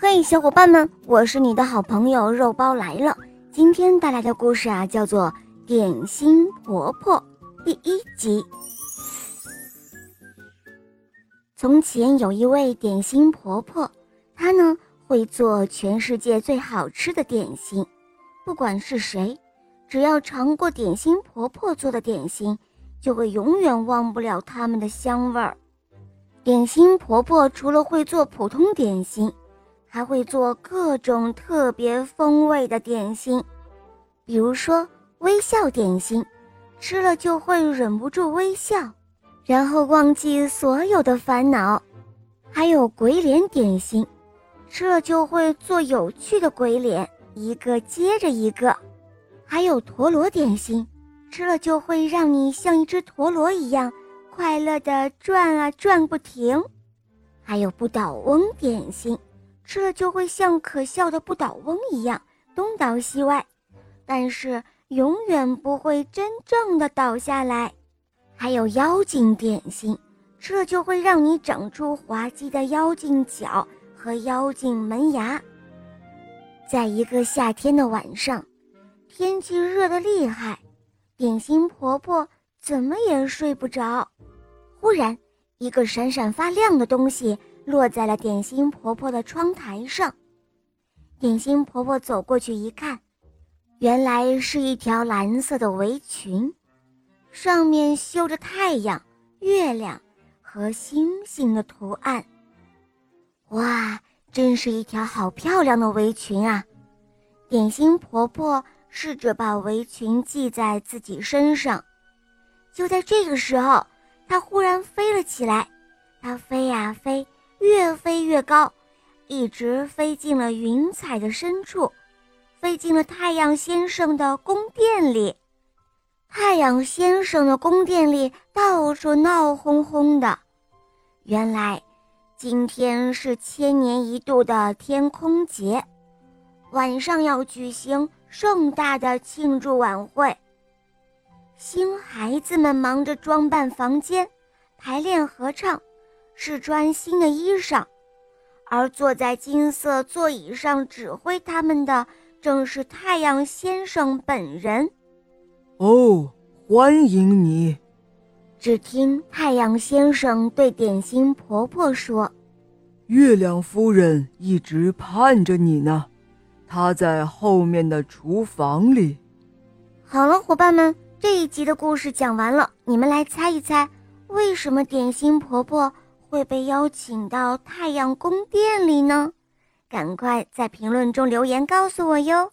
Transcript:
嘿，小伙伴们，我是你的好朋友肉包来了。今天带来的故事啊，叫做《点心婆婆》第一集。从前有一位点心婆婆，她呢会做全世界最好吃的点心。不管是谁，只要尝过点心婆婆做的点心，就会永远忘不了他们的香味儿。点心婆婆除了会做普通点心，还会做各种特别风味的点心，比如说微笑点心，吃了就会忍不住微笑，然后忘记所有的烦恼；还有鬼脸点心，吃了就会做有趣的鬼脸，一个接着一个；还有陀螺点心，吃了就会让你像一只陀螺一样快乐地转啊转不停；还有不倒翁点心。吃了就会像可笑的不倒翁一样东倒西歪，但是永远不会真正的倒下来。还有妖精点心，吃了就会让你长出滑稽的妖精脚和妖精门牙。在一个夏天的晚上，天气热得厉害，点心婆婆怎么也睡不着。忽然，一个闪闪发亮的东西。落在了点心婆婆的窗台上。点心婆婆走过去一看，原来是一条蓝色的围裙，上面绣着太阳、月亮和星星的图案。哇，真是一条好漂亮的围裙啊！点心婆婆试着把围裙系在自己身上。就在这个时候，她忽然飞了起来，她飞呀飞。高，一直飞进了云彩的深处，飞进了太阳先生的宫殿里。太阳先生的宫殿里到处闹哄哄的。原来，今天是千年一度的天空节，晚上要举行盛大的庆祝晚会。新孩子们忙着装扮房间，排练合唱。试穿新的衣裳，而坐在金色座椅上指挥他们的，正是太阳先生本人。哦，欢迎你！只听太阳先生对点心婆婆说：“月亮夫人一直盼着你呢，她在后面的厨房里。”好了，伙伴们，这一集的故事讲完了，你们来猜一猜，为什么点心婆婆？会被邀请到太阳宫殿里呢？赶快在评论中留言告诉我哟！